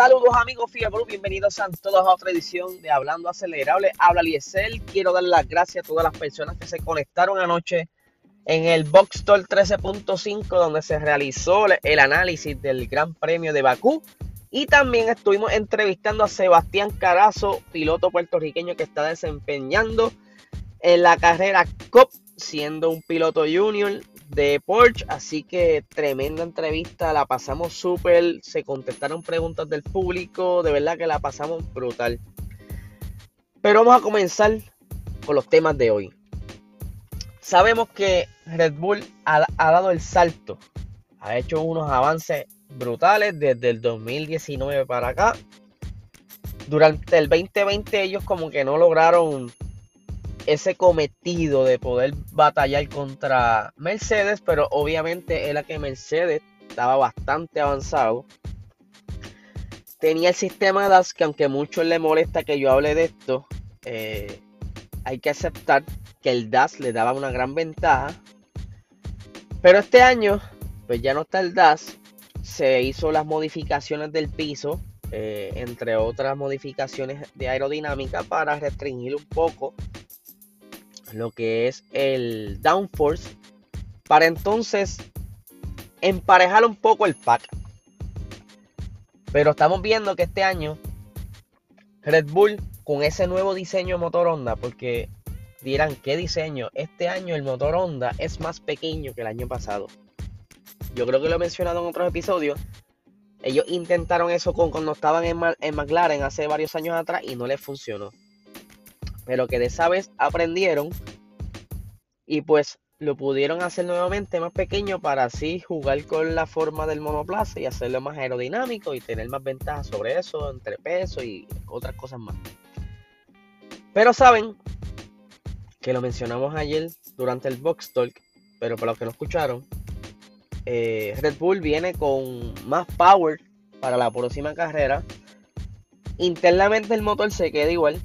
Saludos amigos Fiebre, bienvenidos a todos a otra edición de Hablando Acelerable. Habla Liesel, quiero dar las gracias a todas las personas que se conectaron anoche en el Box 13.5 donde se realizó el análisis del Gran Premio de Bakú. Y también estuvimos entrevistando a Sebastián Carazo, piloto puertorriqueño que está desempeñando en la carrera COP, siendo un piloto junior de Porsche. Así que tremenda entrevista, la pasamos súper. Se contestaron preguntas del público, de verdad que la pasamos brutal. Pero vamos a comenzar con los temas de hoy. Sabemos que Red Bull ha, dado el salto, ha hecho unos avances brutales desde el 2019 para acá. Durante el 2020 ellos como que no lograron ese cometido de poder batallar contra Mercedes, pero obviamente era que Mercedes estaba bastante avanzado. Tenía el sistema DAS que aunque a muchos le molesta que yo hable de esto, eh, hay que aceptar que el DAS le daba una gran ventaja. Pero este año, pues ya no está el DAS. Se hizo las modificaciones del piso, eh, entre otras modificaciones de aerodinámica para restringir un poco lo que es el downforce para entonces emparejar un poco el pack. Pero estamos viendo que este año Red Bull con ese nuevo diseño motor Honda, porque dirán, ¿qué diseño? Este año el motor Honda es más pequeño que el año pasado. Yo creo que lo he mencionado en otros episodios. Ellos intentaron eso con, cuando estaban en, en McLaren hace varios años atrás y no les funcionó pero que de esa vez aprendieron y pues lo pudieron hacer nuevamente más pequeño para así jugar con la forma del monoplaza y hacerlo más aerodinámico y tener más ventajas sobre eso, entre peso y otras cosas más. Pero saben que lo mencionamos ayer durante el Box Talk, pero para los que no escucharon, eh, Red Bull viene con más power para la próxima carrera. Internamente el motor se queda igual,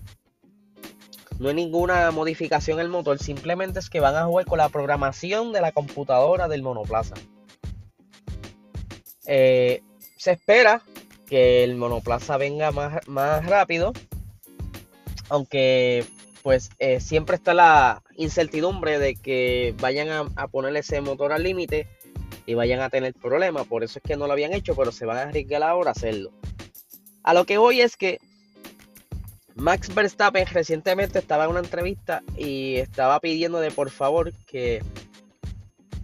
no hay ninguna modificación en el motor, simplemente es que van a jugar con la programación de la computadora del monoplaza. Eh, se espera que el monoplaza venga más, más rápido, aunque pues eh, siempre está la incertidumbre de que vayan a, a poner ese motor al límite y vayan a tener problemas. Por eso es que no lo habían hecho, pero se van a arriesgar ahora a hacerlo. A lo que voy es que Max Verstappen recientemente estaba en una entrevista y estaba pidiendo de por favor que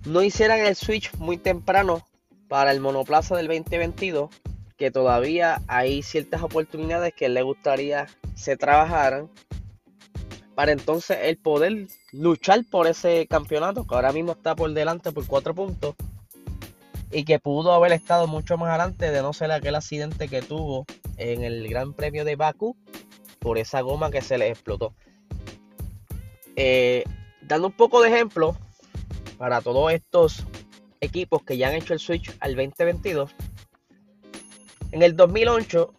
no hicieran el switch muy temprano para el monoplaza del 2022, que todavía hay ciertas oportunidades que le gustaría se trabajaran para entonces el poder luchar por ese campeonato que ahora mismo está por delante por cuatro puntos y que pudo haber estado mucho más adelante de no ser aquel accidente que tuvo en el Gran Premio de Baku por esa goma que se les explotó. Eh, dando un poco de ejemplo para todos estos equipos que ya han hecho el switch al 2022. En el 2008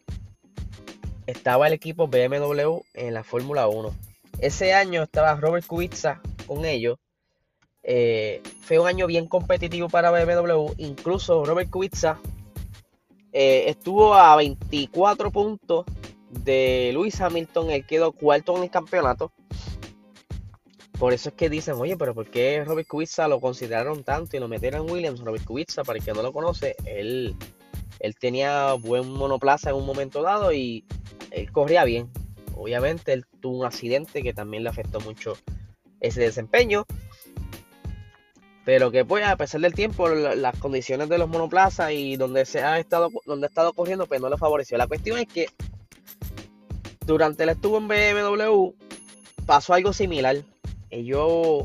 estaba el equipo BMW en la Fórmula 1. Ese año estaba Robert Kubica con ellos. Eh, fue un año bien competitivo para BMW. Incluso Robert Kubica eh, estuvo a 24 puntos de Luis Hamilton, él quedó cuarto en el campeonato. Por eso es que dicen, oye, pero ¿por qué Robert Kubica lo consideraron tanto y lo metieron en Williams? Robert Kubica, para el que no lo conoce, él, él tenía buen monoplaza en un momento dado y él corría bien. Obviamente él tuvo un accidente que también le afectó mucho ese desempeño. Pero que pues a pesar del tiempo, las condiciones de los monoplazas y donde se ha estado, donde ha estado corriendo, pues no le favoreció. La cuestión es que durante el estuvo en BMW pasó algo similar. Ellos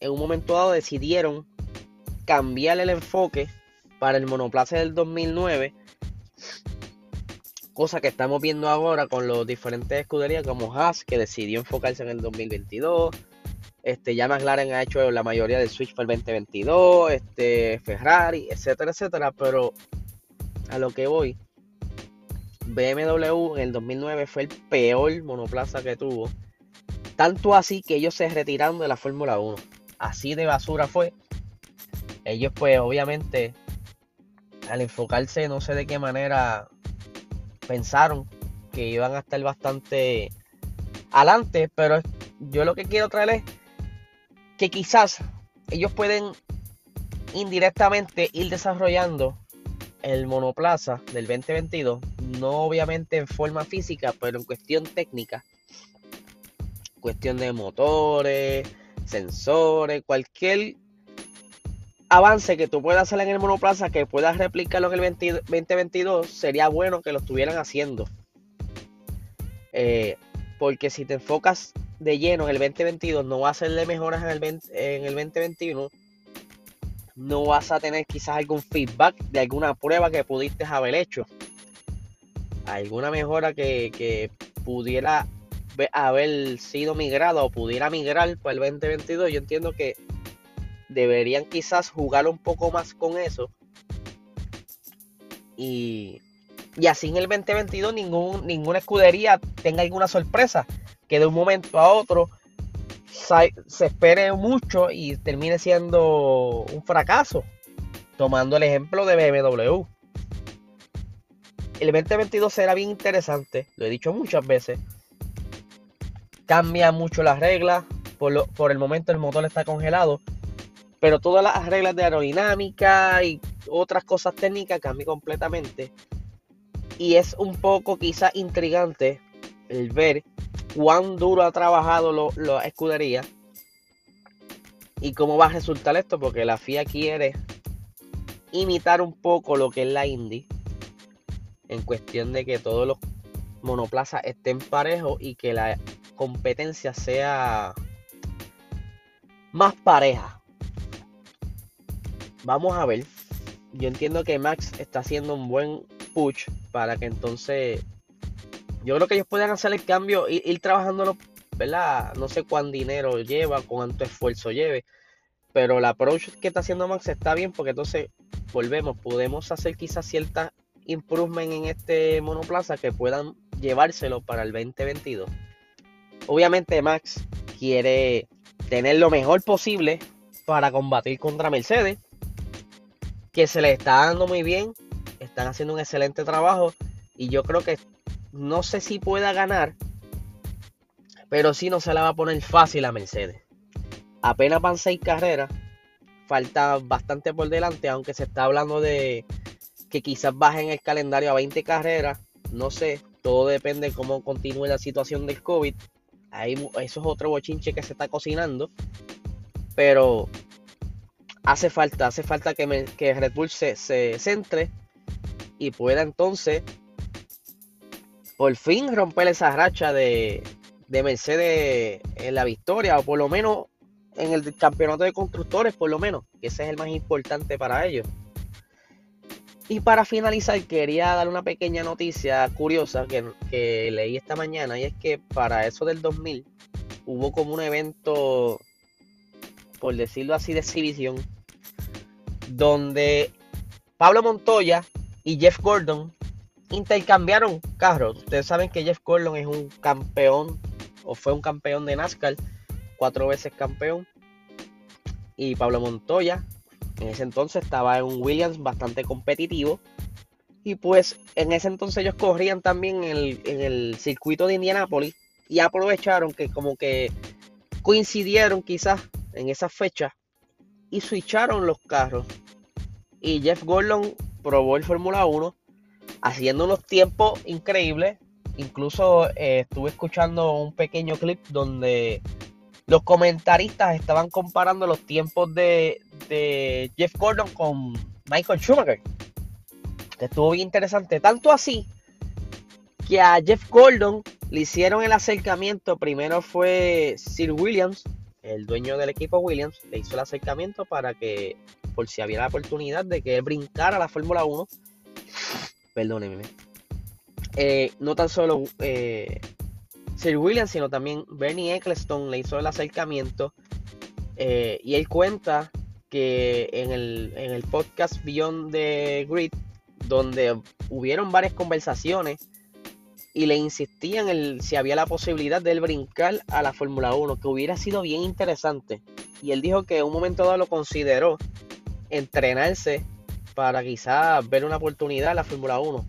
en un momento dado decidieron cambiar el enfoque para el monoplaza del 2009. Cosa que estamos viendo ahora con los diferentes escuderías como Haas, que decidió enfocarse en el 2022. Este, ya McLaren ha hecho la mayoría del switch para el 2022. Este, Ferrari, etcétera, etcétera. Pero a lo que voy BMW en el 2009 fue el peor monoplaza que tuvo. Tanto así que ellos se retiraron de la Fórmula 1. Así de basura fue. Ellos pues obviamente al enfocarse no sé de qué manera pensaron que iban a estar bastante adelante, pero yo lo que quiero traer es que quizás ellos pueden indirectamente ir desarrollando el monoplaza del 2022, no obviamente en forma física, pero en cuestión técnica, cuestión de motores, sensores, cualquier avance que tú puedas hacer en el monoplaza que puedas replicarlo en el 2022, sería bueno que lo estuvieran haciendo. Eh, porque si te enfocas de lleno en el 2022, no vas a hacerle mejoras en el, en el 2021. No vas a tener quizás algún feedback de alguna prueba que pudiste haber hecho. Alguna mejora que, que pudiera haber sido migrada o pudiera migrar para el 2022. Yo entiendo que deberían quizás jugar un poco más con eso. Y, y así en el 2022 ningún, ninguna escudería tenga alguna sorpresa. Que de un momento a otro se espere mucho y termine siendo un fracaso. Tomando el ejemplo de BMW. El 2022 será bien interesante, lo he dicho muchas veces. Cambia mucho las reglas. Por, por el momento el motor está congelado pero todas las reglas de aerodinámica y otras cosas técnicas cambian completamente. Y es un poco quizás intrigante el ver cuán duro ha trabajado la escudería y cómo va a resultar esto, porque la FIA quiere imitar un poco lo que es la Indy en cuestión de que todos los monoplazas estén parejos y que la competencia sea más pareja. Vamos a ver. Yo entiendo que Max está haciendo un buen push para que entonces. Yo creo que ellos puedan hacer el cambio, ir, ir trabajándolo, ¿verdad? No sé cuánto dinero lleva, cuánto esfuerzo lleve. Pero la approach que está haciendo Max está bien porque entonces volvemos, podemos hacer quizás ciertas improvement en este monoplaza que puedan llevárselo para el 2022. Obviamente Max quiere tener lo mejor posible para combatir contra Mercedes que se le está dando muy bien, están haciendo un excelente trabajo y yo creo que no sé si pueda ganar, pero sí no se la va a poner fácil a Mercedes. Apenas van seis carreras, falta bastante por delante, aunque se está hablando de que quizás bajen el calendario a 20 carreras, no sé, todo depende de cómo continúe la situación del COVID. Ahí, eso es otro bochinche que se está cocinando, pero hace falta, hace falta que, que Red Bull se, centre y pueda entonces por fin romper esa racha de, de Mercedes en la victoria, o por lo menos en el campeonato de constructores, por lo menos, que ese es el más importante para ellos. Y para finalizar, quería dar una pequeña noticia curiosa que, que, leí esta mañana, y es que para eso del 2000 hubo como un evento por decirlo así, de exhibición, donde Pablo Montoya y Jeff Gordon intercambiaron carros. Ustedes saben que Jeff Gordon es un campeón o fue un campeón de NASCAR, cuatro veces campeón. Y Pablo Montoya en ese entonces estaba en un Williams bastante competitivo. Y pues en ese entonces ellos corrían también en el, en el circuito de Indianápolis y aprovecharon que como que coincidieron quizás en esa fecha y switcharon los carros. Y Jeff Gordon probó el Fórmula 1 haciendo unos tiempos increíbles. Incluso eh, estuve escuchando un pequeño clip donde los comentaristas estaban comparando los tiempos de, Jeff Gordon con Michael Schumacher. estuvo bien interesante. Tanto así que a Jeff Gordon le hicieron el acercamiento. Primero fue Sir Williams el dueño del equipo Williams le hizo el acercamiento para que, por si había la oportunidad de que él brincara a la Fórmula 1, perdónenme, eh, no tan solo eh, Sir Williams, sino también Bernie Ecclestone le hizo el acercamiento eh, y él cuenta que en el, en el podcast Beyond the Grid, donde hubieron varias conversaciones y le insistían el, si había la posibilidad de él brincar a la Fórmula 1, que hubiera sido bien interesante. Y él dijo que en un momento dado lo consideró entrenarse para quizás ver una oportunidad en la Fórmula 1.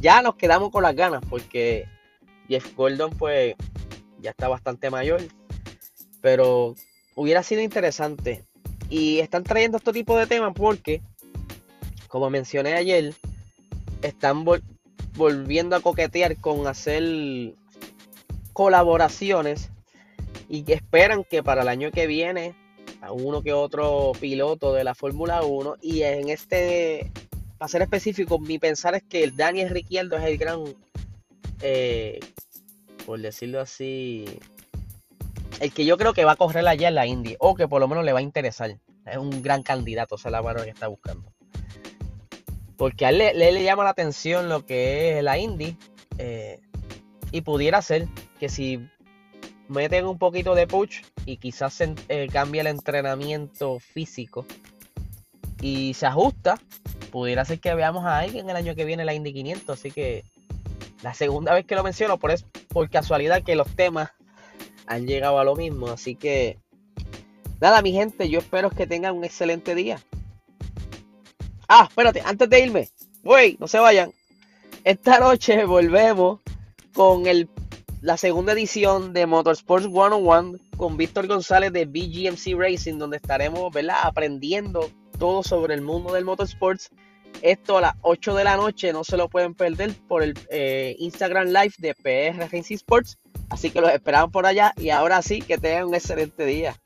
ya nos quedamos con las ganas porque Jeff Gordon pues ya está bastante mayor. Pero hubiera sido interesante. Y están trayendo este tipo de temas porque, como mencioné ayer, están volviendo a coquetear con hacer colaboraciones y esperan que para el año que viene a uno que otro piloto de la Fórmula 1 y en este para ser específico mi pensar es que el Daniel Ricciardo es el gran eh, por decirlo así el que yo creo que va a correr allá en la Indy o que por lo menos le va a interesar. Es un gran candidato esa es la mano que está buscando. Porque a él le, llama la atención lo que es la Indy eh, y pudiera ser que si meten un poquito de push y quizás eh, cambia el entrenamiento físico y se ajusta, pudiera ser que veamos a alguien el año que viene la Indy 500. Así que la segunda vez que lo menciono, por, es, por casualidad que los temas han llegado a lo mismo. Así que nada, mi gente, yo espero que tengan un excelente día. Ah, espérate, antes de irme, güey, no se vayan. Esta noche volvemos con el la segunda edición de Motorsports 101 con Víctor González de BGMC Racing, donde estaremos ¿verdad? aprendiendo todo sobre el mundo del motorsports. Esto a las 8 de la noche, no se lo pueden perder por el eh, Instagram Live de PR Racing Sports. Así que los esperamos por allá y ahora sí que tengan un excelente día.